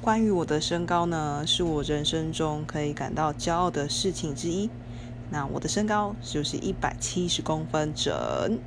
关于我的身高呢是我人生中可以感到骄傲的事情之一。那我的身高就是一百七十公分整。